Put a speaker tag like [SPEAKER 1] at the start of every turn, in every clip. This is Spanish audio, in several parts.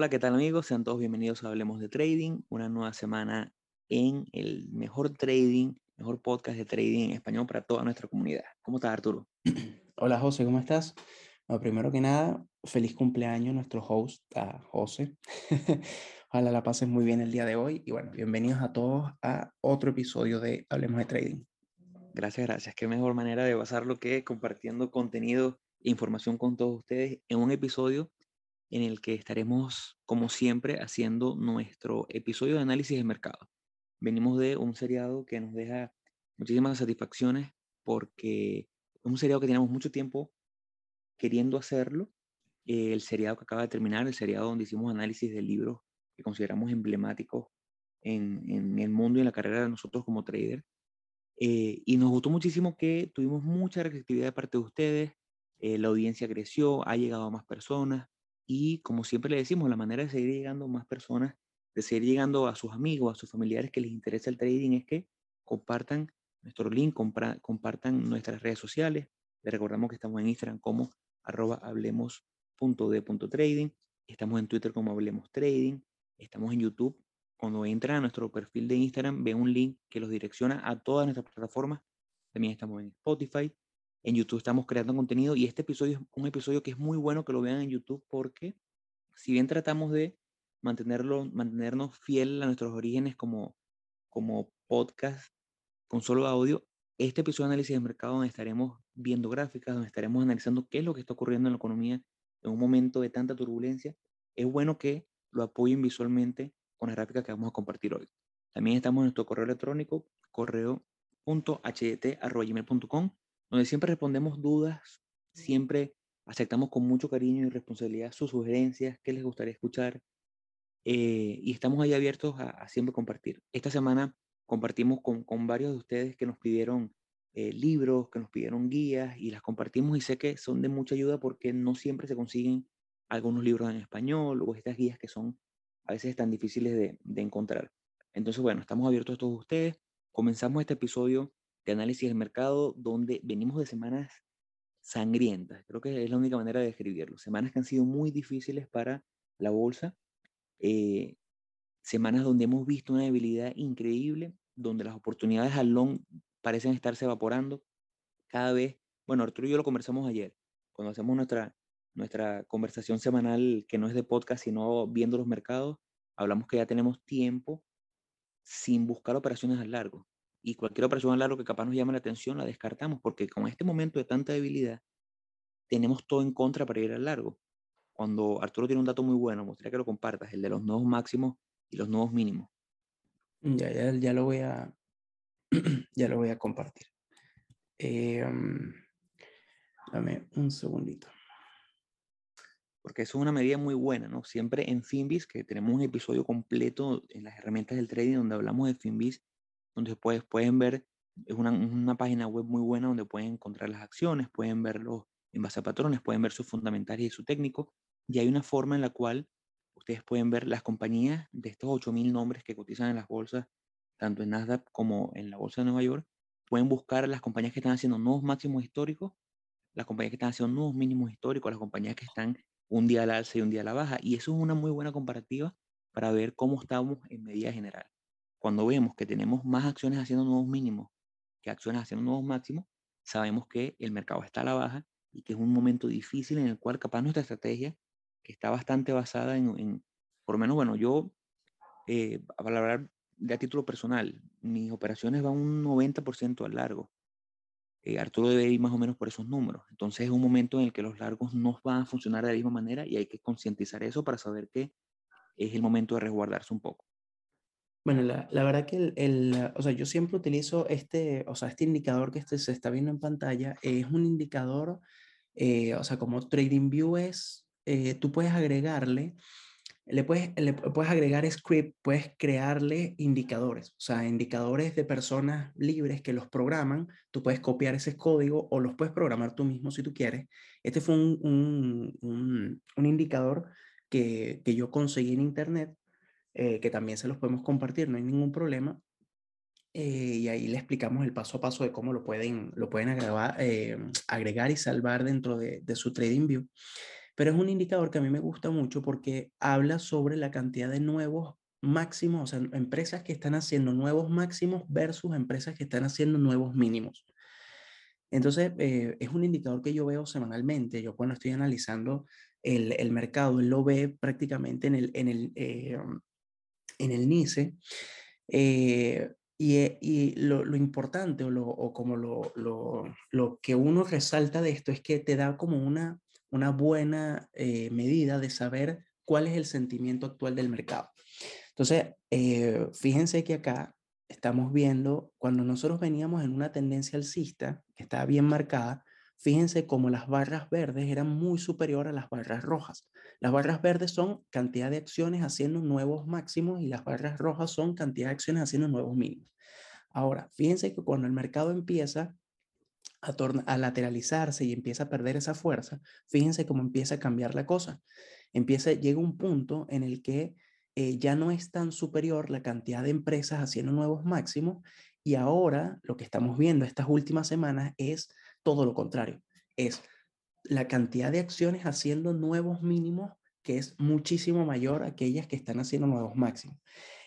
[SPEAKER 1] Hola, ¿qué tal amigos? Sean todos bienvenidos a Hablemos de Trading, una nueva semana en el mejor trading, mejor podcast de trading en español para toda nuestra comunidad. ¿Cómo estás, Arturo?
[SPEAKER 2] Hola, José, ¿cómo estás? Bueno, primero que nada, feliz cumpleaños a nuestro host, a José. Ojalá la pases muy bien el día de hoy y bueno, bienvenidos a todos a otro episodio de Hablemos de Trading.
[SPEAKER 1] Gracias, gracias. Qué mejor manera de pasarlo que compartiendo contenido e información con todos ustedes en un episodio en el que estaremos, como siempre, haciendo nuestro episodio de análisis de mercado. Venimos de un seriado que nos deja muchísimas satisfacciones porque es un seriado que tenemos mucho tiempo queriendo hacerlo. El seriado que acaba de terminar, el seriado donde hicimos análisis de libros que consideramos emblemáticos en, en el mundo y en la carrera de nosotros como trader. Eh, y nos gustó muchísimo que tuvimos mucha receptividad de parte de ustedes, eh, la audiencia creció, ha llegado a más personas, y como siempre le decimos, la manera de seguir llegando a más personas, de seguir llegando a sus amigos, a sus familiares que les interesa el trading es que compartan nuestro link, compartan nuestras redes sociales. Les recordamos que estamos en Instagram como arroba hablemos.de.trading, estamos en Twitter como hablemos trading, estamos en YouTube. Cuando entran a nuestro perfil de Instagram, ven un link que los direcciona a todas nuestras plataformas. También estamos en Spotify, en YouTube estamos creando contenido y este episodio es un episodio que es muy bueno que lo vean en YouTube porque si bien tratamos de mantenerlo, mantenernos fiel a nuestros orígenes como, como podcast con solo audio, este episodio de análisis de mercado donde estaremos viendo gráficas, donde estaremos analizando qué es lo que está ocurriendo en la economía en un momento de tanta turbulencia, es bueno que lo apoyen visualmente con las gráficas que vamos a compartir hoy. También estamos en nuestro correo electrónico, correo.htt.gmail.com donde siempre respondemos dudas, siempre aceptamos con mucho cariño y responsabilidad sus sugerencias, qué les gustaría escuchar, eh, y estamos ahí abiertos a, siempre compartir. Esta semana compartimos con, con, varios de ustedes que nos pidieron eh, libros, que nos pidieron guías, y las compartimos y sé que son de mucha ayuda porque no siempre se consiguen algunos libros en español o estas guías que son a veces tan difíciles de, de encontrar. Entonces, bueno, estamos abiertos a todos ustedes. Comenzamos este episodio de análisis del mercado donde venimos de semanas sangrientas. Creo que es la única manera de describirlo. Semanas que han sido muy difíciles para la bolsa. Eh, semanas donde hemos visto una debilidad increíble, donde las oportunidades al long parecen estarse evaporando. Cada vez, bueno, Arturo y yo lo conversamos ayer, cuando hacemos nuestra, nuestra conversación semanal, que no es de podcast, sino viendo los mercados, hablamos que ya tenemos tiempo sin buscar operaciones a largo y cualquier operación a largo que capaz nos llame la atención la descartamos porque con este momento de tanta debilidad tenemos todo en contra para ir al largo. Cuando Arturo tiene un dato muy bueno, me gustaría que lo compartas, el de los nuevos máximos y los nuevos mínimos.
[SPEAKER 2] Ya, ya, ya lo voy a ya lo voy a compartir. Eh, dame un segundito.
[SPEAKER 1] Porque eso es una medida muy buena, ¿no? Siempre en Finbis, que tenemos un episodio completo en las herramientas del trading donde hablamos de Finbis, donde pues, pueden ver, es una, una, página web muy buena donde pueden encontrar las acciones, pueden verlos en base a patrones, pueden ver sus fundamentales y su técnico, y hay una forma en la cual ustedes pueden ver las compañías de estos 8.000 nombres que cotizan en las bolsas, tanto en Nasdaq como en la bolsa de Nueva York, pueden buscar las compañías que están haciendo nuevos máximos históricos, las compañías que están haciendo nuevos mínimos históricos, las compañías que están un día al alza y un día a la baja, y eso es una muy buena comparativa para ver cómo estamos en medida general cuando vemos que tenemos más acciones haciendo nuevos mínimos que acciones haciendo nuevos máximos, sabemos que el mercado está a la baja y que es un momento difícil en el cual capaz nuestra estrategia, que está bastante basada en, por lo menos, bueno, yo, eh, para hablar de a título personal, mis operaciones van un 90% al largo. Eh, Arturo debe ir más o menos por esos números. Entonces es un momento en el que los largos no van a funcionar de la misma manera y hay que concientizar eso para saber que es el momento de resguardarse un poco.
[SPEAKER 2] Bueno, la, la verdad que el, el, o sea, yo siempre utilizo este, o sea, este indicador que este se está viendo en pantalla, es un indicador, eh, o sea, como TradingView es, eh, tú puedes agregarle, le puedes, le puedes agregar script, puedes crearle indicadores, o sea, indicadores de personas libres que los programan, tú puedes copiar ese código o los puedes programar tú mismo si tú quieres. Este fue un, un, un, indicador que, que yo conseguí en internet eh, que también se los podemos compartir, no hay ningún problema. Eh, y ahí le explicamos el paso a paso de cómo lo pueden, lo pueden agregar, eh, agregar y salvar dentro de, de su TradingView. pero es un indicador que a mí me gusta mucho porque habla sobre la cantidad de nuevos máximos, o sea, empresas que están haciendo nuevos máximos versus empresas que están haciendo nuevos mínimos. Entonces, eh, es un indicador que yo veo semanalmente. Yo cuando estoy analizando el, el mercado, él lo ve prácticamente en el, en el, eh, en el NICE. Eh, y, y lo, importante o, lo, como lo, que uno resalta de esto es que te da como una, una buena medida de saber cuál es el sentimiento actual del mercado. Entonces, fíjense que acá estamos viendo, cuando nosotros veníamos en una tendencia alcista, que estaba bien marcada, fíjense cómo las barras verdes eran muy superior a las barras rojas. Las barras verdes son cantidad de acciones haciendo nuevos máximos y las barras rojas son cantidad de acciones haciendo nuevos mínimos. Ahora, fíjense que cuando el mercado empieza a, a lateralizarse y empieza a perder esa fuerza, fíjense cómo empieza a cambiar la cosa. Empieza, llega un punto en el que eh, ya no es tan superior la cantidad de empresas haciendo nuevos máximos y ahora lo que estamos viendo estas últimas semanas es todo lo contrario, es la cantidad de acciones haciendo nuevos mínimos que es muchísimo mayor a aquellas que están haciendo nuevos máximos.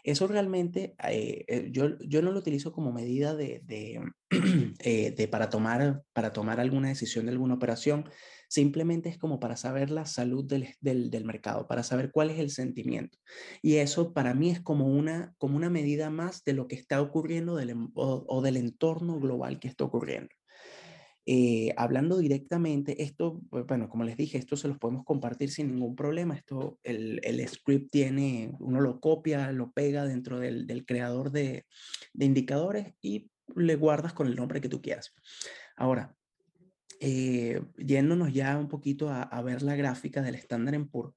[SPEAKER 2] Eso realmente eh, eh, yo, yo no lo utilizo como medida de, de, de, para, tomar, para tomar alguna decisión de alguna operación, Simplemente es como para saber la salud del, del, mercado, para saber cuál es el sentimiento. Y eso para mí es como una, como una medida más de lo que está ocurriendo del, o, o del entorno global que está ocurriendo. Eh, hablando directamente, esto, bueno, como les dije, esto se los podemos compartir sin ningún problema. Esto, el, el script tiene, uno lo copia, lo pega dentro del, del creador de, de, indicadores y le guardas con el nombre que tú quieras. Ahora, eh, yéndonos ya un poquito a, a, ver la gráfica del estándar en puro.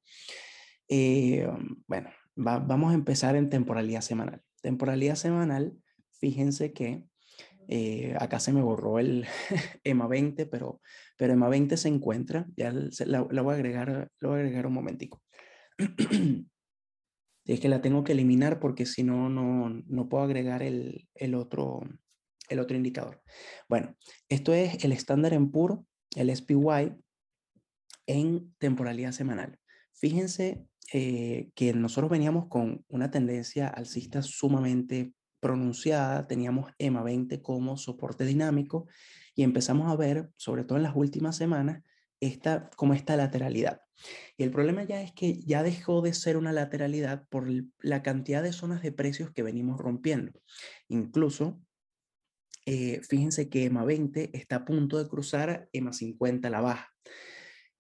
[SPEAKER 2] Eh, bueno, va, vamos a empezar en temporalidad semanal. Temporalidad semanal, fíjense que eh, acá se me borró el EMA 20, pero, pero EMA 20 se encuentra, ya la, voy a agregar, lo voy a agregar un momentico. es que la tengo que eliminar porque si no, no, no puedo agregar el, el otro, el otro indicador. Bueno, esto es el estándar en puro, el SPY, en temporalidad semanal. Fíjense eh, que nosotros veníamos con una tendencia alcista sumamente pronunciada, teníamos EMA 20 como soporte dinámico y empezamos a ver, sobre todo en las últimas semanas, esta, como esta lateralidad. Y el problema ya es que ya dejó de ser una lateralidad por la cantidad de zonas de precios que venimos rompiendo. Incluso eh, fíjense que EMA 20 está a punto de cruzar EMA 50 a la baja.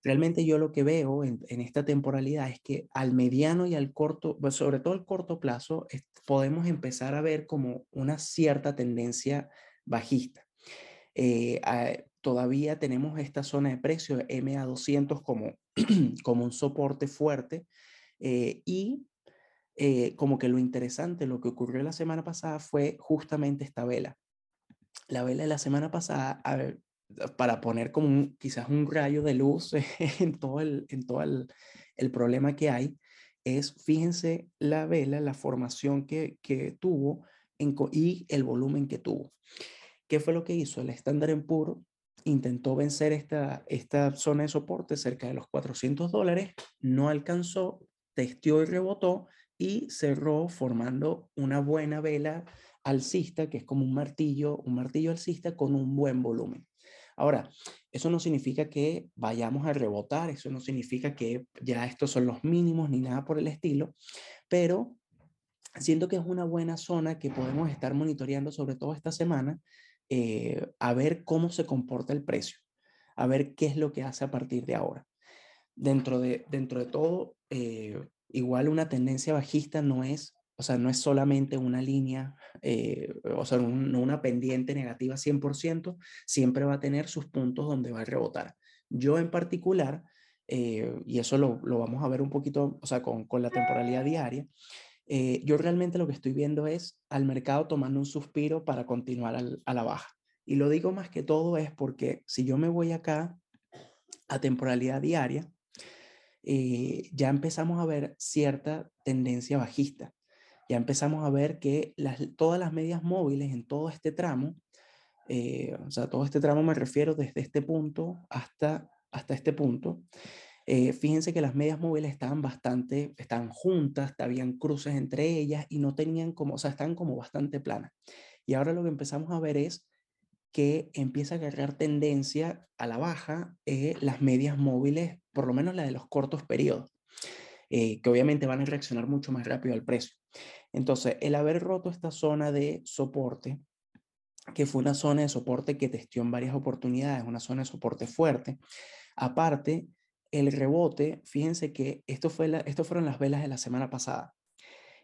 [SPEAKER 2] Realmente yo lo que veo en, esta temporalidad es que al mediano y al corto, pues, sobre todo al corto plazo, podemos empezar a ver como una cierta tendencia bajista. Eh, a, todavía tenemos esta zona de precio MA200 como, como un soporte fuerte eh, y eh, como que lo interesante, lo que ocurrió la semana pasada fue justamente esta vela la vela de la semana pasada, para poner como quizás un rayo de luz en todo, el, en todo el, el, problema que hay, es, fíjense la vela, la formación que, que tuvo en, y el volumen que tuvo. ¿Qué fue lo que hizo? El estándar en puro intentó vencer esta, esta zona de soporte cerca de los 400 dólares, no alcanzó, testeó y rebotó y cerró formando una buena vela alcista, que es como un martillo, un martillo alcista con un buen volumen. Ahora, eso no significa que vayamos a rebotar, eso no significa que ya estos son los mínimos ni nada por el estilo, pero siento que es una buena zona que podemos estar monitoreando sobre todo esta semana, eh, a ver cómo se comporta el precio, a ver qué es lo que hace a partir de ahora. Dentro de, dentro de todo, eh, igual una tendencia bajista no es o sea, no es solamente una línea, eh, o sea, un, no una pendiente negativa 100%, siempre va a tener sus puntos donde va a rebotar. Yo en particular, eh, y eso lo, lo, vamos a ver un poquito, o sea, con, con la temporalidad diaria, eh, yo realmente lo que estoy viendo es al mercado tomando un suspiro para continuar al, a la baja. Y lo digo más que todo es porque si yo me voy acá a temporalidad diaria, eh, ya empezamos a ver cierta tendencia bajista ya empezamos a ver que todas las medias móviles en todo este tramo, eh, o sea, todo este tramo me refiero desde este punto hasta, hasta este punto, Eh, fíjense que las medias móviles estaban bastante, estaban juntas, habían cruces entre ellas y no tenían como, o sea, estaban como bastante planas. Y ahora lo que empezamos a ver es que empieza a agarrar tendencia a la baja eh, las medias móviles, por lo menos la de los cortos periodos, eh, que obviamente van a reaccionar mucho más rápido al precio. Entonces, el haber roto esta zona de soporte, que fue una zona de soporte que testió en varias oportunidades, una zona de soporte fuerte, aparte, el rebote, fíjense que esto, fue esto fueron las velas de la semana pasada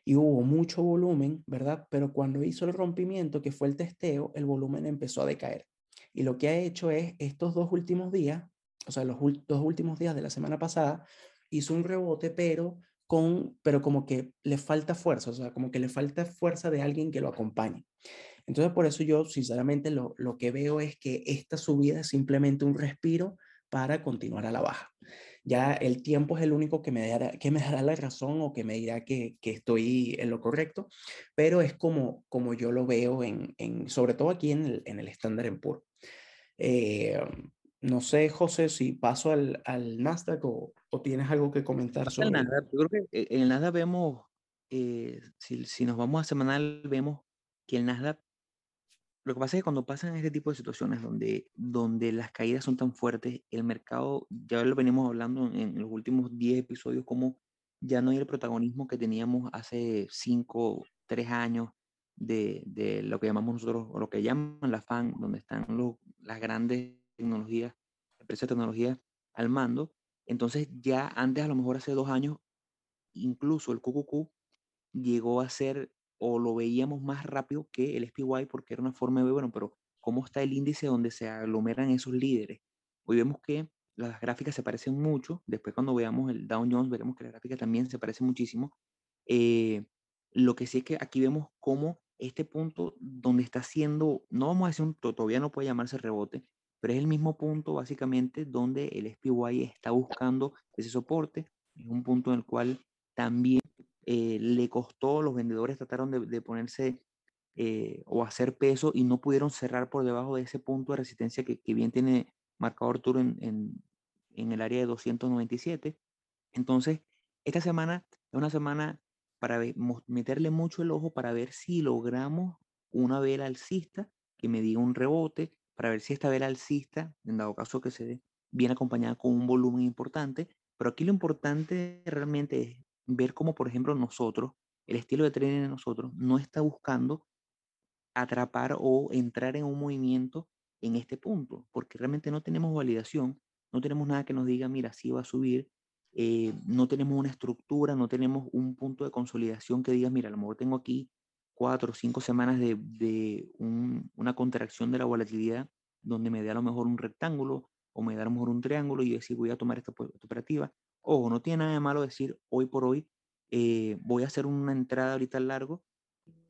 [SPEAKER 2] y hubo mucho volumen, ¿verdad? Pero cuando hizo el rompimiento, que fue el testeo, el volumen empezó a decaer. Y lo que ha hecho es estos dos últimos días, o sea, los dos últimos días de la semana pasada, hizo un rebote, pero pero como que le falta fuerza, o sea, como que le falta fuerza de alguien que lo acompañe. Entonces, por eso yo, sinceramente, lo, lo que veo es que esta subida es simplemente un respiro para continuar a la baja ya el tiempo es el único que me dará, que me dará la razón o que me dirá que, que estoy en lo correcto, pero es como, como yo lo veo, en, en sobre todo aquí en el, en el estándar en. Eh, no sé, José, si paso al, al Nasdaq o, o, tienes algo que comentar sobre
[SPEAKER 1] el Nasdaq. Yo creo que eh, en el Nasdaq vemos, eh, si, si nos vamos a semanal, vemos que el Nasdaq lo que pasa es que cuando pasan este tipo de situaciones donde, donde las caídas son tan fuertes, el mercado, ya lo venimos hablando en, los últimos 10 episodios, como ya no hay el protagonismo que teníamos hace 5, 3 años de, de, lo que llamamos nosotros, o lo que llaman la FAN, donde están los, las grandes tecnologías, empresas de tecnología al mando. Entonces ya antes, a lo mejor hace dos años, incluso el QQQ llegó a ser o lo veíamos más rápido que el SPY porque era una forma de bueno, pero ¿cómo está el índice donde se aglomeran esos líderes? Hoy vemos que las gráficas se parecen mucho, después cuando veamos el Dow Jones veremos que la gráfica también se parece muchísimo. Eh, lo que sí es que aquí vemos cómo este punto donde está haciendo, no vamos a decir un, todavía no puede llamarse rebote, pero es el mismo punto básicamente donde el SPY está buscando ese soporte, es un punto en el cual también eh, le costó, los vendedores trataron de, ponerse eh, o hacer peso y no pudieron cerrar por debajo de ese punto de resistencia que, bien tiene marcado Arturo en, en, el área de 297. Entonces, esta semana es una semana para meterle mucho el ojo para ver si logramos una vela alcista que me diga un rebote, para ver si esta vela alcista, en dado caso que se dé, viene acompañada con un volumen importante. Pero aquí lo importante realmente es ver cómo, por ejemplo, nosotros, el estilo de trading de nosotros, no está buscando atrapar o entrar en un movimiento en este punto, porque realmente no tenemos validación, no tenemos nada que nos diga, mira, sí va a subir, eh, no tenemos una estructura, no tenemos un punto de consolidación que diga, mira, a lo mejor tengo aquí cuatro o cinco semanas de, de una contracción de la volatilidad donde me dé a lo mejor un rectángulo o me da a lo mejor un triángulo y decir voy a tomar esta, esta operativa. Ojo, no tiene nada de malo decir hoy por hoy eh, voy a hacer una entrada ahorita largo,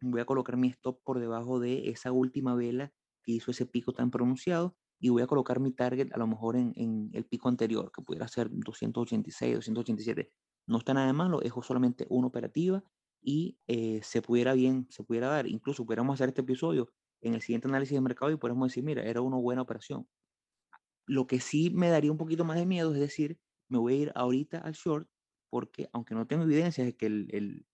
[SPEAKER 1] voy a colocar mi stop por debajo de esa última vela que hizo ese pico tan pronunciado y voy a colocar mi target a lo mejor en, el pico anterior, que pudiera ser 286, 287. No está nada de malo, es solamente una operativa y eh, se pudiera bien, se pudiera dar. Incluso pudiéramos hacer este episodio en el siguiente análisis de mercado y podemos decir, mira, era una buena operación. Lo que sí me daría un poquito más de miedo es decir, me voy a ir ahorita al short porque aunque no tengo evidencia de que el,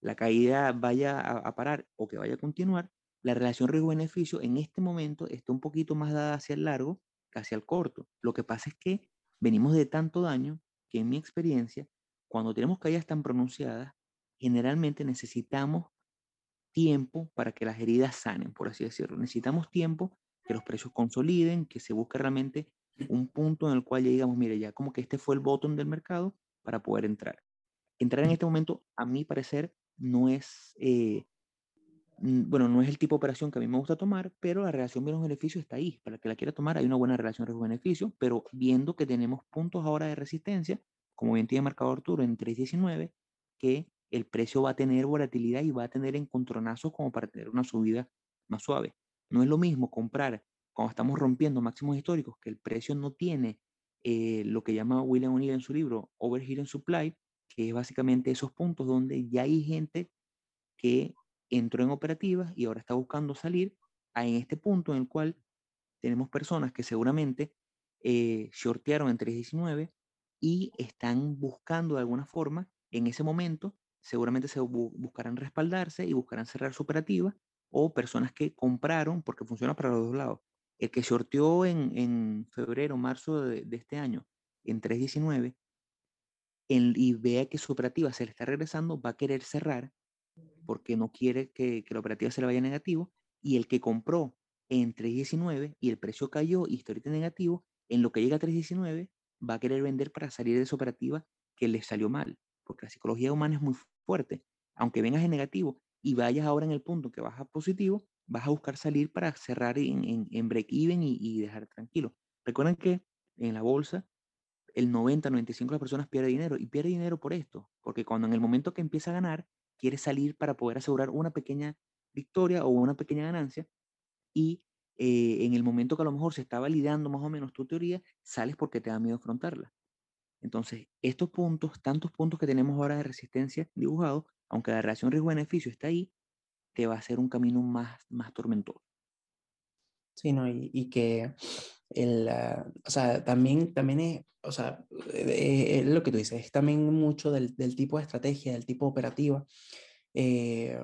[SPEAKER 1] la caída vaya a, parar o que vaya a continuar, la relación riesgo-beneficio en este momento está un poquito más dada hacia el largo que hacia el corto. Lo que pasa es que venimos de tanto daño que en mi experiencia, cuando tenemos caídas tan pronunciadas, generalmente necesitamos tiempo para que las heridas sanen, por así decirlo. Necesitamos tiempo que los precios consoliden, que se busque realmente un punto en el cual ya digamos, mire, ya como que este fue el botón del mercado para poder entrar. Entrar en este momento, a mi parecer, no es, eh, bueno, no es el tipo de operación que a mí me gusta tomar, pero la relación bienes-beneficio está ahí. Para el que la quiera tomar, hay una buena relación riesgo-beneficio, pero viendo que tenemos puntos ahora de resistencia, como bien tiene marcado Arturo en 3.19, que el precio va a tener volatilidad y va a tener encontronazos como para tener una subida más suave. No es lo mismo comprar cuando estamos rompiendo máximos históricos, que el precio no tiene eh, lo que llama William O'Neill en su libro Overheating Supply, que es básicamente esos puntos donde ya hay gente que entró en operativas y ahora está buscando salir en este punto en el cual tenemos personas que seguramente eh, shortearon en 3.19 y están buscando de alguna forma en ese momento, seguramente se buscarán respaldarse y buscarán cerrar su operativa o personas que compraron, porque funciona para los dos lados. El que sorteó en, en febrero, marzo de, este año en 3.19 y vea que su operativa se le está regresando, va a querer cerrar porque no quiere que, que la operativa se le vaya negativo. Y el que compró en 3.19 y el precio cayó y está ahorita negativo, en lo que llega a 3.19 va a querer vender para salir de esa operativa que le salió mal, porque la psicología humana es muy fuerte. Aunque vengas en negativo y vayas ahora en el punto que vas a positivo, vas a buscar salir para cerrar en, en, break-even y, y, dejar tranquilo. Recuerden que en la bolsa el 90-95% de las personas pierde dinero y pierde dinero por esto, porque cuando en el momento que empieza a ganar, quiere salir para poder asegurar una pequeña victoria o una pequeña ganancia y eh, en el momento que a lo mejor se está validando más o menos tu teoría, sales porque te da miedo afrontarla. Entonces, estos puntos, tantos puntos que tenemos ahora de resistencia dibujados, aunque la relación riesgo-beneficio está ahí, te va a ser un camino más, más tormentoso.
[SPEAKER 2] Sí, no, y, y que el, uh, o sea, también, también es, o sea, eh, lo que tú dices, es también mucho del, del tipo de estrategia, del tipo operativa. Eh,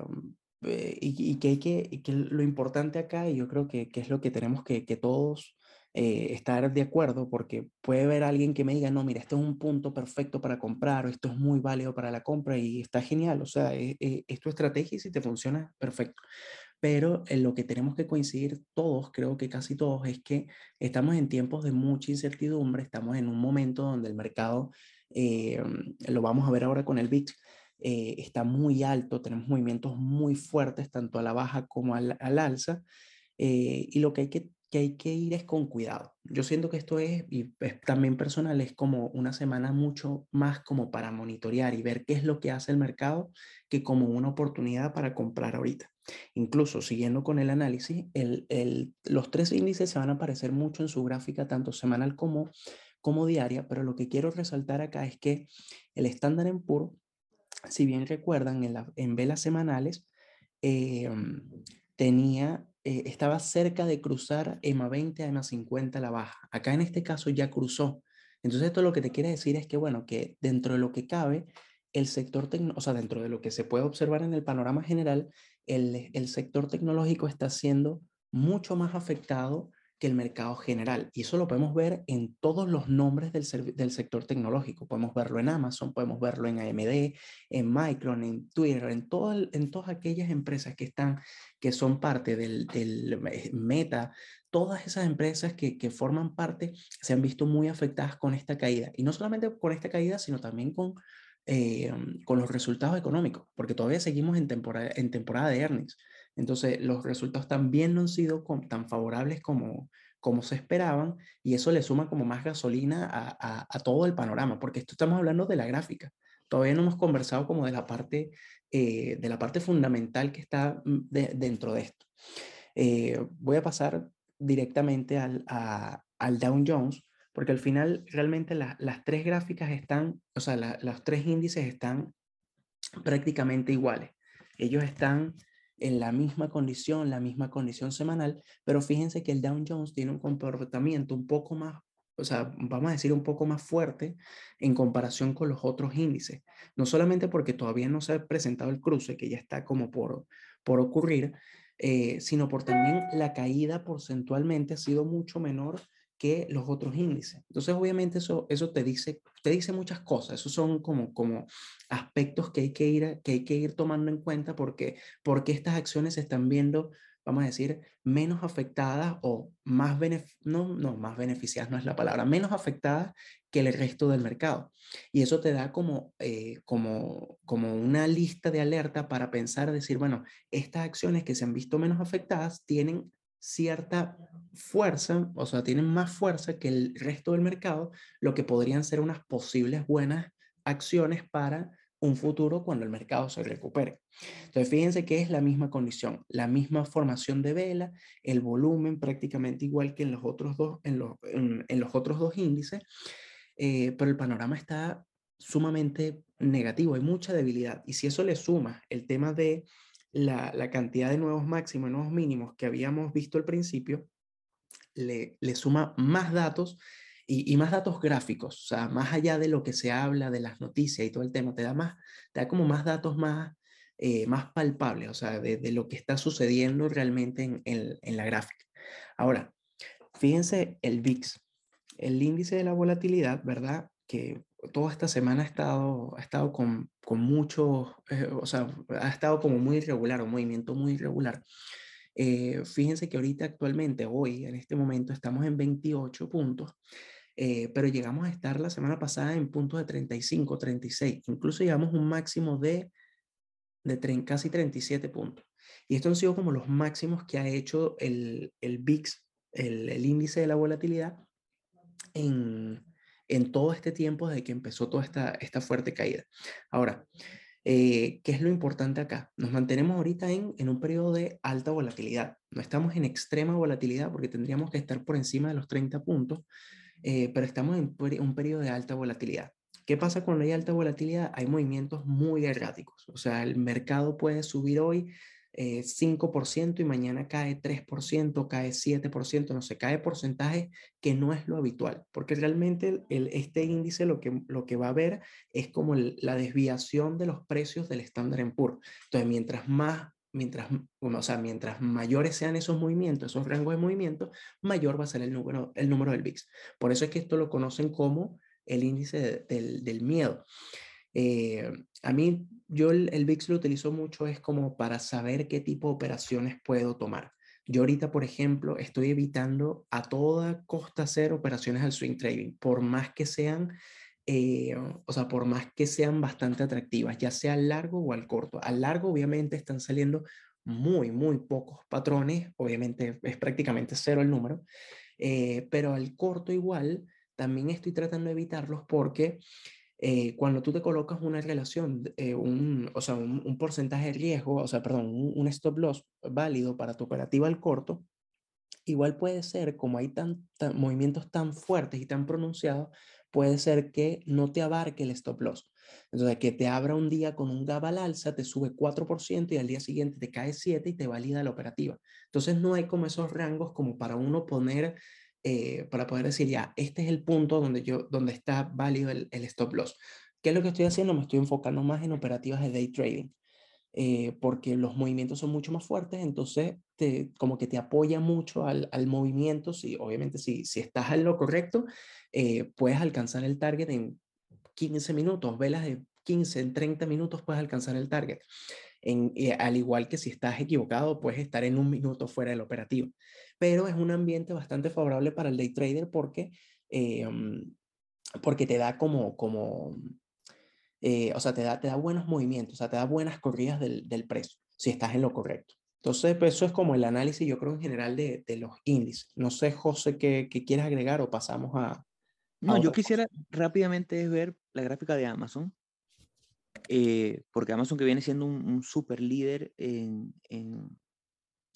[SPEAKER 2] eh, y, y, que hay que, y que lo importante acá, y yo creo que, que es lo que tenemos que, que todos eh, estar de acuerdo, porque puede haber alguien que me diga, no, mira, este es un punto perfecto para comprar, o esto es muy válido para la compra y está genial, o sea, es, es tu estrategia y si te funciona, perfecto. Pero en lo que tenemos que coincidir todos, creo que casi todos, es que estamos en tiempos de mucha incertidumbre, estamos en un momento donde el mercado, eh, lo vamos a ver ahora con el BIT, eh, está muy alto, tenemos movimientos muy fuertes, tanto a la baja como al, al alza, eh, y lo que hay que que hay que ir es con cuidado. Yo siento que esto es, y es también personal, es como una semana mucho más como para monitorear y ver qué es lo que hace el mercado que como una oportunidad para comprar ahorita. Incluso siguiendo con el análisis, el, el, los tres índices se van a aparecer mucho en su gráfica, tanto semanal como, como diaria, pero lo que quiero resaltar acá es que el estándar en puro, si bien recuerdan, en, la, en velas semanales, eh, tenía eh, estaba cerca de cruzar EMA 20 a EMA 50 la baja. Acá en este caso ya cruzó. Entonces esto lo que te quiere decir es que, bueno, que dentro de lo que cabe, el sector, o sea, dentro de lo que se puede observar en el panorama general, el, el sector tecnológico está siendo mucho más afectado el mercado general. Y eso lo podemos ver en todos los nombres del, del, sector tecnológico. Podemos verlo en Amazon, podemos verlo en AMD, en Micron, en Twitter, en, todo en todas aquellas empresas que están, que son parte del, del Meta, todas esas empresas que, que, forman parte se han visto muy afectadas con esta caída. Y no solamente con esta caída, sino también con, eh, con los resultados económicos, porque todavía seguimos en temporada, en temporada de earnings. Entonces, los resultados también no han sido tan favorables como, como se esperaban y eso le suma como más gasolina a, a, todo el panorama, porque esto estamos hablando de la gráfica. Todavía no hemos conversado como de la parte, eh, de la parte fundamental que está mm, dentro de esto. Eh, voy a pasar directamente al, al Dow Jones, porque al final realmente las tres gráficas están, o sea, los tres índices están prácticamente iguales. Ellos están en la misma condición, la misma condición semanal, pero fíjense que el Dow Jones tiene un comportamiento un poco más, o sea, vamos a decir un poco más fuerte en comparación con los otros índices. No solamente porque todavía no se ha presentado el cruce, que ya está como por, por ocurrir, eh, sino por también la caída porcentualmente ha sido mucho menor que los otros índices. Entonces, obviamente eso, eso te, dice, te dice muchas cosas. Esos son como, como aspectos que hay que, ir, que hay que ir tomando en cuenta porque, porque estas acciones se están viendo, vamos a decir, menos afectadas o más, no, no, más beneficiadas, no es la palabra, menos afectadas que el resto del mercado. Y eso te da como, eh, como, como una lista de alerta para pensar, decir, bueno, estas acciones que se han visto menos afectadas tienen cierta fuerza, o sea, tienen más fuerza que el resto del mercado, lo que podrían ser unas posibles buenas acciones para un futuro cuando el mercado se recupere. Entonces, fíjense que es la misma condición, la misma formación de vela, el volumen prácticamente igual que en los otros dos, en los, en, los otros dos índices, eh, pero el panorama está sumamente negativo, hay mucha debilidad. Y si eso le suma el tema de la, cantidad de nuevos máximos y nuevos mínimos que habíamos visto al principio, le, suma más datos y, más datos gráficos, o sea, más allá de lo que se habla de las noticias y todo el tema, te da más, te da como más datos más, eh, más palpables, o sea, de, lo que está sucediendo realmente en, en, la gráfica. Ahora, fíjense el VIX, el índice de la volatilidad, ¿verdad? Que toda esta semana ha estado, ha estado con, con mucho, eh, o sea, ha estado como muy irregular, un movimiento muy irregular. Eh, fíjense que ahorita actualmente, hoy, en este momento, estamos en 28 puntos, eh, pero llegamos a estar la semana pasada en puntos de 35, 36, incluso llegamos a un máximo de, de casi 37 puntos. Y estos han sido como los máximos que ha hecho el, el VIX, el, el índice de la volatilidad, en, en todo este tiempo desde que empezó toda esta, esta fuerte caída. Ahora, eh, ¿Qué es lo importante acá? Nos mantenemos ahorita en, en, un periodo de alta volatilidad. No estamos en extrema volatilidad porque tendríamos que estar por encima de los 30 puntos, eh, pero estamos en un periodo de alta volatilidad. ¿Qué pasa cuando hay alta volatilidad? Hay movimientos muy erráticos. O sea, el mercado puede subir hoy 5% eh, y mañana cae 3%, cae 7%, no sé, cae porcentaje que no es lo habitual, porque realmente el, este índice lo que, lo que va a ver es como la desviación de los precios del estándar en pur. Entonces, mientras más mientras, o sea, mientras mayores sean esos movimientos, esos rangos de movimiento, mayor va a ser el número, el número del VIX. Por eso es que esto lo conocen como el índice del, del miedo. Eh, a mí, yo el, VIX lo utilizo mucho es como para saber qué tipo de operaciones puedo tomar. Yo ahorita, por ejemplo, estoy evitando a toda costa hacer operaciones al swing trading, por más que sean, eh, o sea, por más que sean bastante atractivas, ya sea al largo o al corto. Al largo, obviamente, están saliendo muy, muy pocos patrones, obviamente es prácticamente cero el número, eh, pero al corto igual, también estoy tratando de evitarlos porque eh, cuando tú te colocas una relación, eh, un, o sea, un, porcentaje de riesgo, o sea, perdón, un, stop loss válido para tu operativa al corto, igual puede ser, como hay tan, movimientos tan fuertes y tan pronunciados, puede ser que no te abarque el stop loss. Entonces, que te abra un día con un GAB al alza, te sube 4% y al día siguiente te cae 7 y te valida la operativa. Entonces, no hay como esos rangos como para uno poner eh, para poder decir, ya, este es el punto donde, yo, donde está válido el, stop loss. ¿Qué es lo que estoy haciendo? Me estoy enfocando más en operativas de day trading, eh, porque los movimientos son mucho más fuertes, entonces te, como que te apoya mucho al, al movimiento, si, obviamente si, si estás en lo correcto, eh, puedes alcanzar el target en 15 minutos, velas de 15, en 30 minutos puedes alcanzar el target. En, al igual que si estás equivocado, puedes estar en un minuto fuera del operativo pero es un ambiente bastante favorable para el day trader porque, eh, porque te da como, como eh, o sea, te da, te da buenos movimientos, o sea, te da buenas corridas del, del precio, si estás en lo correcto. Entonces, pues eso es como el análisis, yo creo, en general de, de los índices. No sé, José, ¿qué, qué quieres agregar o pasamos a...
[SPEAKER 1] no, yo quisiera rápidamente ver la gráfica de Amazon, eh, porque Amazon que viene siendo un, un super líder en, en,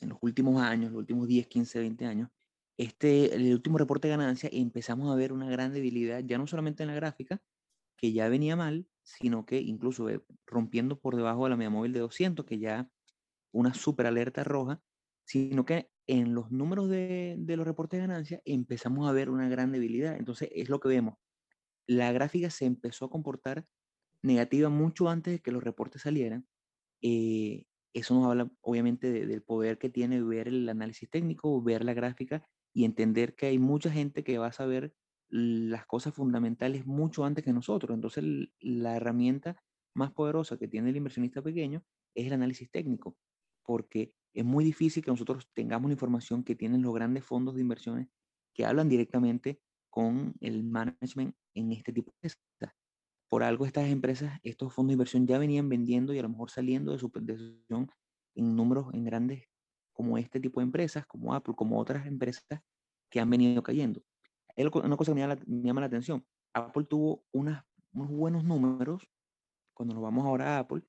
[SPEAKER 1] en los últimos años, los últimos 10, 15, 20 años, este, el último reporte de ganancia empezamos a ver una gran debilidad, ya no solamente en la gráfica, que ya venía mal, sino que incluso eh, rompiendo por debajo de la media móvil de 200, que ya una super alerta roja, sino que en los números de, de los reportes de ganancia empezamos a ver una gran debilidad. Entonces es lo que vemos. La gráfica se empezó a comportar negativa mucho antes de que los reportes salieran. Eh, eso nos habla obviamente del poder que tiene ver el análisis técnico, ver la gráfica y entender que hay mucha gente que va a saber las cosas fundamentales mucho antes que nosotros. Entonces la herramienta más poderosa que tiene el inversionista pequeño es el análisis técnico, porque es muy difícil que nosotros tengamos la información que tienen los grandes fondos de inversiones que hablan directamente con el management en este tipo de cosas por algo estas empresas, estos fondos de inversión ya venían vendiendo y a lo mejor saliendo de su posición en números en grandes como este tipo de empresas, como Apple, como otras empresas que han venido cayendo. Una cosa que me llama la, atención. Apple tuvo unos buenos números, cuando nos vamos ahora a Apple,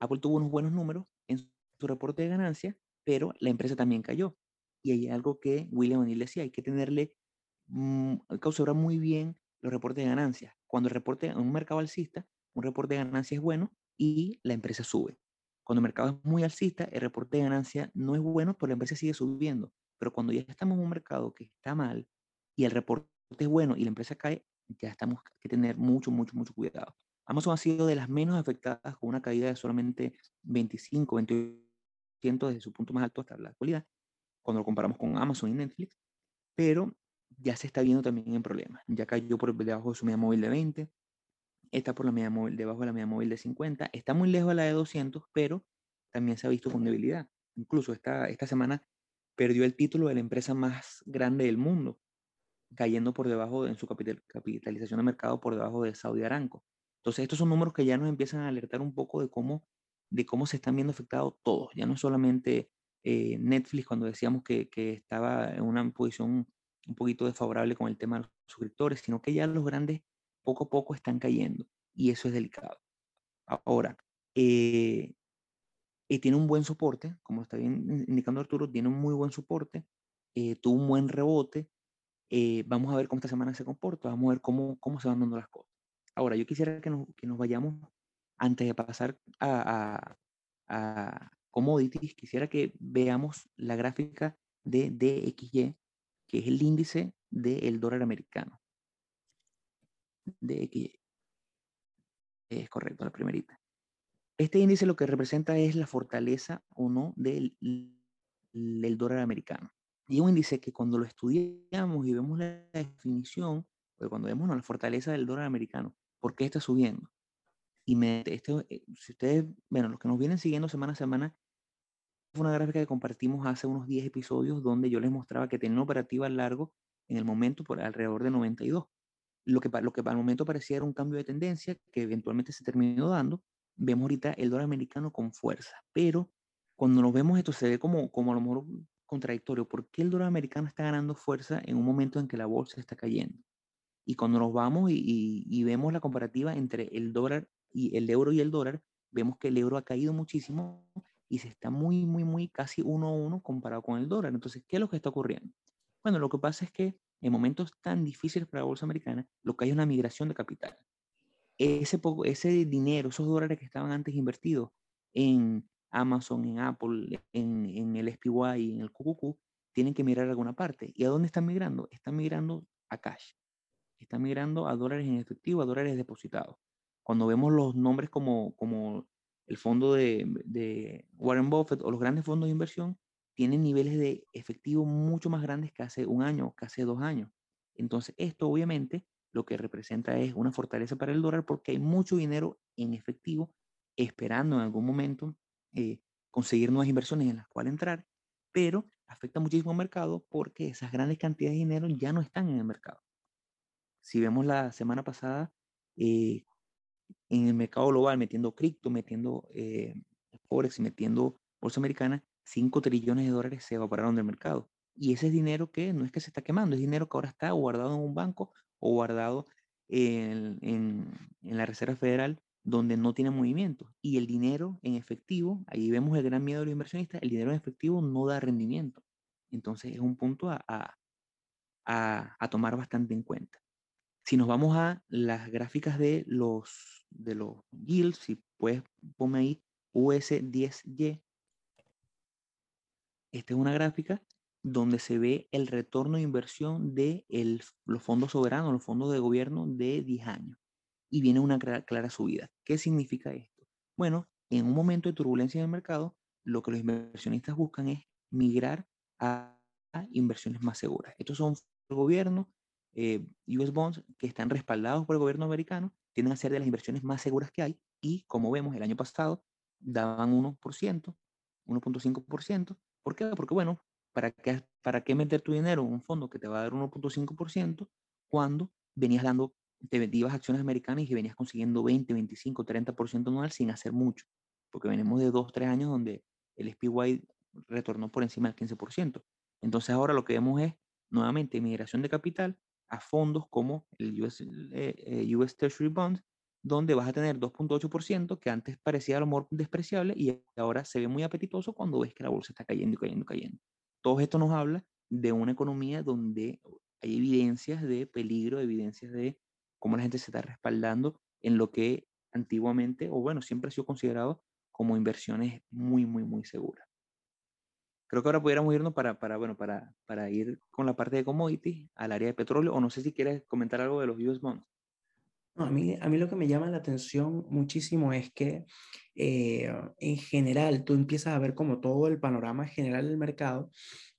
[SPEAKER 1] Apple tuvo unos buenos números en su reporte de ganancias, pero la empresa también cayó. Y hay algo que William O'Neill decía, hay que tenerle, mmm, hay que muy bien los reportes de ganancias. Cuando el reporte en un mercado alcista, un reporte de ganancias es bueno y la empresa sube. Cuando el mercado es muy alcista, el reporte de ganancia no es bueno, pero la empresa sigue subiendo. Pero cuando ya estamos en un mercado que está mal y el reporte es bueno y la empresa cae, ya estamos que tener mucho, mucho, mucho cuidado. Amazon ha sido de las menos afectadas con una caída de solamente 25, 28% desde su punto más alto hasta la actualidad, cuando lo comparamos con Amazon y Netflix, pero ya se está viendo también en problemas. Ya cayó por debajo de su media móvil de 20, está por la media móvil, debajo de la media móvil de 50, está muy lejos de la de 200, pero también se ha visto con debilidad. Incluso esta, esta semana perdió el título de la empresa más grande del mundo, cayendo por debajo en su capitalización de mercado por debajo de Saudi Aramco. Entonces, estos son números que ya nos empiezan a alertar un poco de cómo, de cómo se están viendo afectados todos. Ya no solamente eh, Netflix, cuando decíamos que, que, estaba en una posición un poquito desfavorable con el tema de los suscriptores, sino que ya los grandes poco a poco están cayendo y eso es delicado. Ahora, eh, y tiene un buen soporte, como está bien indicando Arturo, tiene un muy buen soporte, eh, tuvo un buen rebote. Eh, vamos a ver cómo esta semana se comporta, vamos a ver cómo, cómo se van dando las cosas. Ahora, yo quisiera que nos, que nos vayamos, antes de pasar a, a, a, commodities, quisiera que veamos la gráfica de DXY, que es el índice del dólar americano. DXY. Es correcto, la primerita. Este índice lo que representa es la fortaleza o no del, del dólar americano. Y un índice que cuando lo estudiamos y vemos la definición, o cuando vemos la fortaleza del dólar americano, ¿por qué está subiendo? Y me, este, si ustedes, bueno, los que nos vienen siguiendo semana a semana, fue una gráfica que compartimos hace unos 10 episodios donde yo les mostraba que tenía una operativa largo en el momento por alrededor de 92. Lo que, lo que el momento parecía era un cambio de tendencia que eventualmente se terminó dando, vemos ahorita el dólar americano con fuerza, pero cuando nos vemos esto se ve como, como a lo mejor contradictorio. ¿Por qué el dólar americano está ganando fuerza en un momento en que la bolsa está cayendo? Y cuando nos vamos y, y, y vemos la comparativa entre el dólar y el euro y el dólar, vemos que el euro ha caído muchísimo y se está muy, muy, muy casi uno a uno comparado con el dólar. Entonces, ¿qué es lo que está ocurriendo? Bueno, lo que pasa es que en momentos tan difíciles para la bolsa americana, lo que hay es una migración de capital ese, poco, ese dinero, esos dólares que estaban antes invertidos en Amazon, en Apple, en, en el SPY, en el QQQ, tienen que mirar a alguna parte. ¿Y a dónde están migrando? Están migrando a cash. Están migrando a dólares en efectivo, a dólares depositados. Cuando vemos los nombres como, como el fondo de, de Warren Buffett o los grandes fondos de inversión, tienen niveles de efectivo mucho más grandes que hace un año, que hace dos años. Entonces, esto obviamente lo que representa es una fortaleza para el dólar porque hay mucho dinero en efectivo esperando en algún momento eh, conseguir nuevas inversiones en las cuales entrar, pero afecta muchísimo al mercado porque esas grandes cantidades de dinero ya no están en el mercado. Si vemos la semana pasada, eh, en el mercado global, metiendo cripto, metiendo eh, Forex y metiendo bolsa americana, 5 trillones de dólares se evaporaron del mercado. Y ese es dinero que no es que se está quemando, es dinero que ahora está guardado en un banco o guardado en, en, en, la Reserva Federal donde no tiene movimiento. Y el dinero en efectivo, ahí vemos el gran miedo de los inversionistas, el dinero en efectivo no da rendimiento. Entonces es un punto a, a, a, a tomar bastante en cuenta. Si nos vamos a las gráficas de los, de los yields, si puedes ponme ahí US10Y, esta es una gráfica donde se ve el retorno de inversión de el, los fondos soberanos, los fondos de gobierno de 10 años. Y viene una clara, subida. ¿Qué significa esto? Bueno, en un momento de turbulencia en el mercado, lo que los inversionistas buscan es migrar a, inversiones más seguras. Estos son el gobierno, eh, US bonds, que están respaldados por el gobierno americano, tienden a ser de las inversiones más seguras que hay. Y como vemos, el año pasado daban 1%, 1.5%. ¿Por qué? Porque, bueno, ¿para qué, ¿para qué meter tu dinero en un fondo que te va a dar 1.5% cuando venías dando, te vendías acciones americanas y venías consiguiendo 20, 25, 30% anual sin hacer mucho? Porque venimos de 2, 3 años donde el SPY retornó por encima del 15%. Entonces ahora lo que vemos es nuevamente migración de capital a fondos como el US, eh, eh, Treasury Bonds, donde vas a tener 2.8% que antes parecía a lo mejor despreciable y ahora se ve muy apetitoso cuando ves que la bolsa está cayendo y cayendo y cayendo. Todo esto nos habla de una economía donde hay evidencias de peligro, evidencias de cómo la gente se está respaldando en lo que antiguamente, o bueno, siempre ha sido considerado como inversiones muy, muy, muy seguras. Creo que ahora pudiéramos irnos para, para, bueno, para, para ir con la parte de commodities al área de petróleo, o no sé si quieres comentar algo de los US bonds.
[SPEAKER 2] No, a, mí, a mí lo que me llama la atención muchísimo es que eh, en general tú empiezas a ver como todo el panorama general del mercado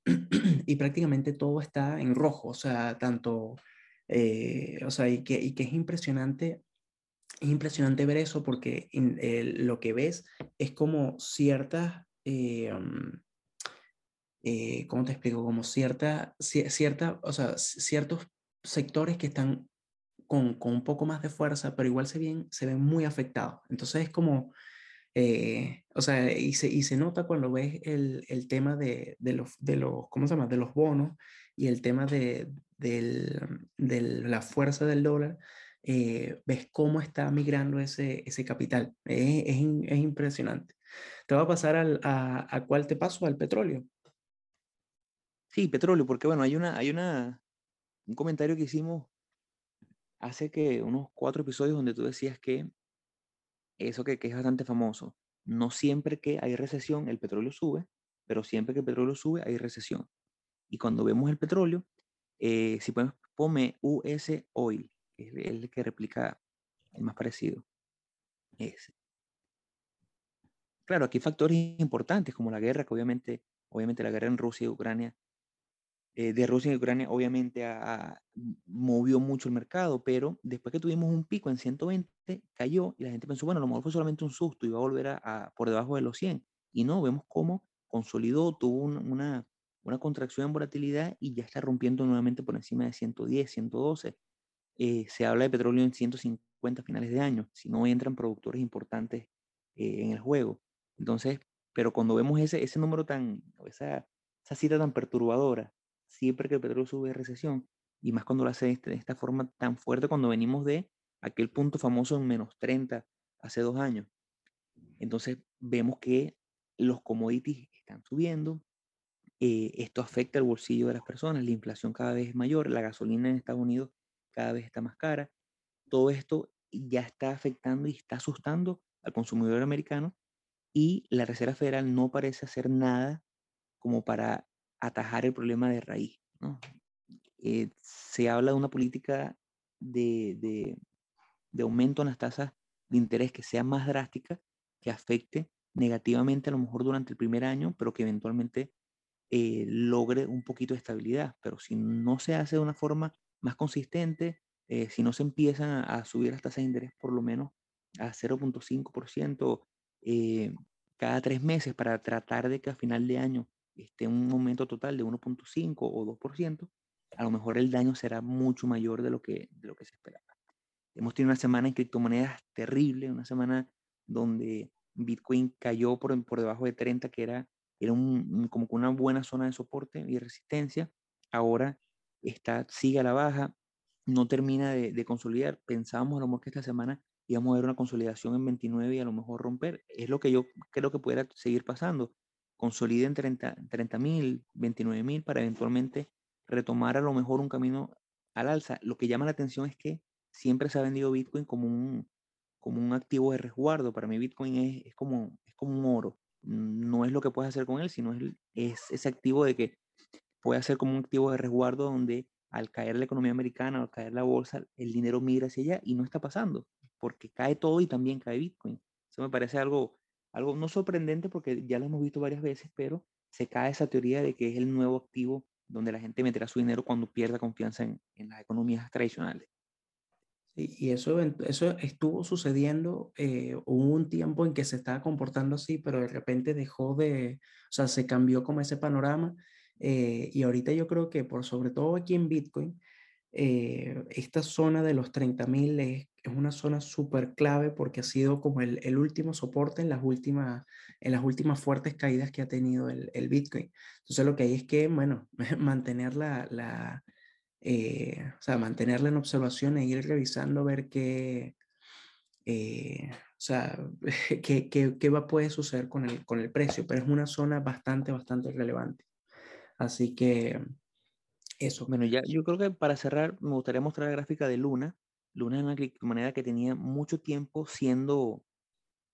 [SPEAKER 2] y prácticamente todo está en rojo, o sea, tanto, eh, o sea, y que, y que es impresionante es impresionante ver eso porque lo que ves es como ciertas, eh, mm, eh, ¿cómo te explico? Como cierta, cierta, o sea, ciertos sectores que están con, con, un poco más de fuerza, pero igual se ven, se ven muy afectados. Entonces es como, eh, o sea, y se, y se nota cuando ves el, el tema de, de, los, de los, ¿cómo se llama? De los bonos y el tema de, del, de la fuerza del dólar eh, ves cómo está migrando ese, ese capital. Es, es, es impresionante. Te va a pasar al, a, a, cuál te paso, al petróleo.
[SPEAKER 1] Sí, petróleo, porque bueno, hay una, hay una, un comentario que hicimos hace que unos cuatro episodios donde tú decías que eso que, que es bastante famoso, no siempre que hay recesión el petróleo sube, pero siempre que el petróleo sube hay recesión. Y cuando vemos el petróleo, eh, si podemos, ponme US Oil, es el que replica el más parecido. Ese. Claro, aquí factores importantes como la guerra, que obviamente, obviamente la guerra en Rusia y Ucrania, eh, de Rusia y Ucrania obviamente ha, movió mucho el mercado, pero después que tuvimos un pico en 120, cayó y la gente pensó, bueno, a lo mejor fue solamente un susto y va a volver a, a por debajo de los 100. Y no, vemos cómo consolidó, tuvo una, una contracción en volatilidad y ya está rompiendo nuevamente por encima de 110, 112. Eh, se habla de petróleo en 150 finales de año, si no entran productores importantes eh, en el juego. Entonces, pero cuando vemos ese, ese número tan, esa, esa cita tan perturbadora, siempre que el petróleo sube de recesión, y más cuando lo hace de, este, esta forma tan fuerte, cuando venimos de aquel punto famoso en menos 30 hace dos años. Entonces, vemos que los commodities están subiendo, eh, esto afecta el bolsillo de las personas, la inflación cada vez es mayor, la gasolina en Estados Unidos cada vez está más cara. Todo esto ya está afectando y está asustando al consumidor americano y la Reserva Federal no parece hacer nada como para atajar el problema de raíz. Eh, se habla de una política de, de, aumento en las tasas de interés que sea más drástica, que afecte negativamente a lo mejor durante el primer año, pero que eventualmente eh, logre un poquito de estabilidad. Pero si no se hace de una forma más consistente, eh, si no se empiezan a, a, subir las tasas de interés por lo menos a 0.5% eh, cada tres meses para tratar de que a final de año esté un aumento total de 1.5 o 2%, a lo mejor el daño será mucho mayor de lo que, de lo que se esperaba. Hemos tenido una semana en criptomonedas terrible, una semana donde Bitcoin cayó por, por debajo de 30, que era, era un, como una buena zona de soporte y resistencia. Ahora está, sigue a la baja, no termina de, de, consolidar. Pensábamos a lo mejor que esta semana íbamos a ver una consolidación en 29 y a lo mejor romper. Es lo que yo creo que pudiera seguir pasando. Consolida en 30 mil, 29 mil para eventualmente retomar a lo mejor un camino al alza. Lo que llama la atención es que siempre se ha vendido Bitcoin como un, como un activo de resguardo. Para mí Bitcoin es, es, como, es como un oro. No es lo que puedes hacer con él, sino es, es ese activo de que puede ser como un activo de resguardo donde al caer la economía americana, al caer la bolsa, el dinero migra hacia allá y no está pasando, porque cae todo y también cae Bitcoin. Eso me parece algo, algo no sorprendente porque ya lo hemos visto varias veces, pero se cae esa teoría de que es el nuevo activo donde la gente meterá su dinero cuando pierda confianza en, en las economías tradicionales.
[SPEAKER 2] Y eso, eso estuvo sucediendo, eh, hubo un tiempo en que se estaba comportando así, pero de repente dejó de, o sea, se cambió como ese panorama eh, y ahorita yo creo que por sobre todo aquí en Bitcoin, eh, esta zona de los 30.000 es, es una zona súper clave porque ha sido como el, el, último soporte en las, últimas, en las últimas fuertes caídas que ha tenido el, el Bitcoin. Entonces lo que hay es que, bueno, mantener la, la eh, o sea, mantenerla en observación e ir revisando, ver qué, eh, o sea, qué, qué, qué va, puede suceder con el, con el precio, pero es una zona bastante, bastante relevante. Así que eso.
[SPEAKER 1] Bueno, ya yo creo que para cerrar me gustaría mostrar la gráfica de Luna. Luna es una criptomoneda que tenía mucho tiempo siendo,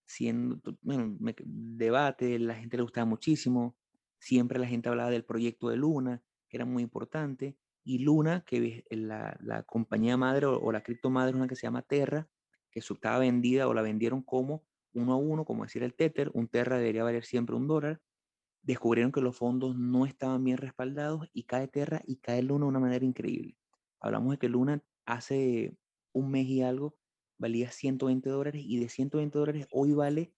[SPEAKER 1] siendo bueno, debate, la gente le gustaba muchísimo. siempre la gente hablaba del proyecto de Luna, que era muy importante, y Luna, que la, la compañía madre o, la cripto madre, una que se llama Terra, que estaba vendida o la vendieron como uno a uno, como decir el Tether, un Terra debería valer siempre un dólar, descubrieron que los fondos no estaban bien respaldados y cae Terra y cae Luna de una manera increíble. Hablamos de que Luna hace un mes y algo valía 120 dólares y de 120 dólares hoy vale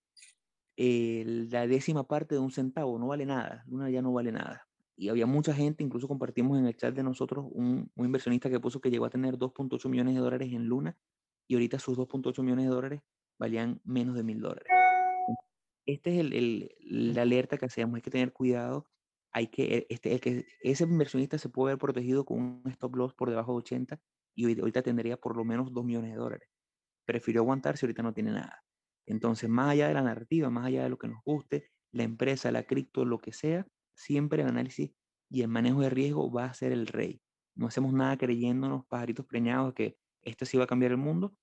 [SPEAKER 1] eh, la décima parte de un centavo, no vale nada, Luna ya no vale nada. Y había mucha gente, incluso compartimos en el chat de nosotros un, un inversionista que puso que llegó a tener 2.8 millones de dólares en Luna y ahorita sus 2.8 millones de dólares valían menos de mil dólares. Este es el, el, la alerta que hacemos, hay que tener cuidado. Hay que, este, el que ese inversionista se puede ver protegido con un stop loss por debajo de 80 y ahorita tendría por lo menos 2 millones de dólares. Prefirió aguantar si ahorita no tiene nada. Entonces, más allá de la narrativa, más allá de lo que nos guste, la empresa, la cripto, lo que sea, siempre el análisis y el manejo de riesgo va a ser el rey. No hacemos nada creyéndonos pajaritos preñados que esto sí va a cambiar el mundo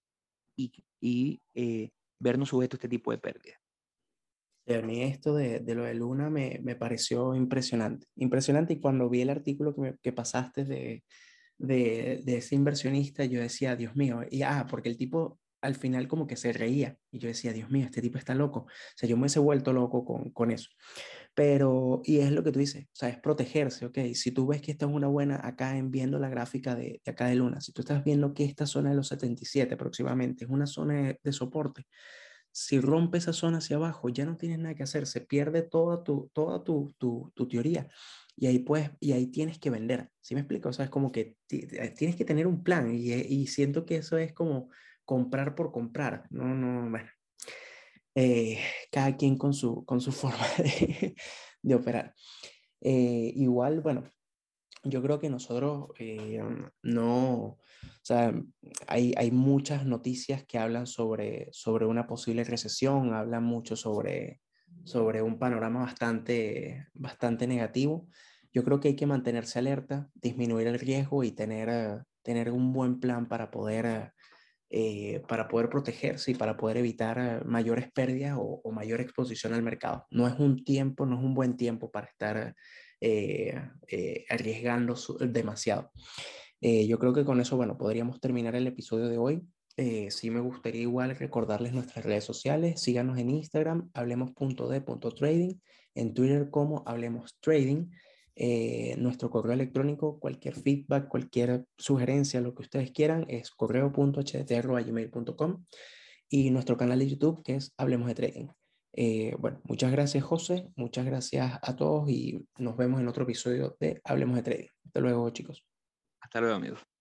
[SPEAKER 1] y, y eh, vernos sujetos a este tipo de pérdidas.
[SPEAKER 2] A mí esto de, de, lo de Luna me, me, pareció impresionante. Impresionante y cuando vi el artículo que, me, que pasaste de, de, de, ese inversionista, yo decía, Dios mío, y ah, porque el tipo al final como que se reía y yo decía, Dios mío, este tipo está loco. O sea, yo me he vuelto loco con, con eso. Pero, y es lo que tú dices, o sea, es protegerse, ¿ok? Si tú ves que esta es una buena, acá en viendo la gráfica de, de acá de Luna, si tú estás viendo que esta zona de los 77 aproximadamente es una zona de, de soporte, si rompe esa zona hacia abajo, ya no tienes nada que hacer, se pierde toda tu, toda tu, tu, teoría. Y ahí, pues, y ahí tienes que vender. ¿Sí me explico? O sea, es como que tienes que tener un plan y, y siento que eso es como comprar por comprar. No, no, bueno. Eh, cada quien con su, con su forma de, de operar. Eh, igual, bueno, yo creo que nosotros eh, no, o sea, hay, hay muchas noticias que hablan sobre, sobre una posible recesión, hablan mucho sobre, sobre un panorama bastante, bastante negativo. Yo creo que hay que mantenerse alerta, disminuir el riesgo y tener, tener un buen plan para poder eh, para poder protegerse y para poder evitar eh, mayores pérdidas o, mayor exposición al mercado. No es un tiempo, no es un buen tiempo para estar eh, arriesgando demasiado. yo creo que con eso, bueno, podríamos terminar el episodio de hoy. sí me gustaría igual recordarles nuestras redes sociales. Síganos en Instagram, hablemos.de.trading, en Twitter como Hablemos Trading. Eh, nuestro correo electrónico, cualquier feedback, cualquier sugerencia, lo que ustedes quieran, es correo.htt.gmail.com y nuestro canal de YouTube que es Hablemos de Trading. Eh, bueno, muchas gracias José, muchas gracias a todos y nos vemos en otro episodio de Hablemos de Trading. Hasta luego chicos.
[SPEAKER 1] Hasta luego amigos.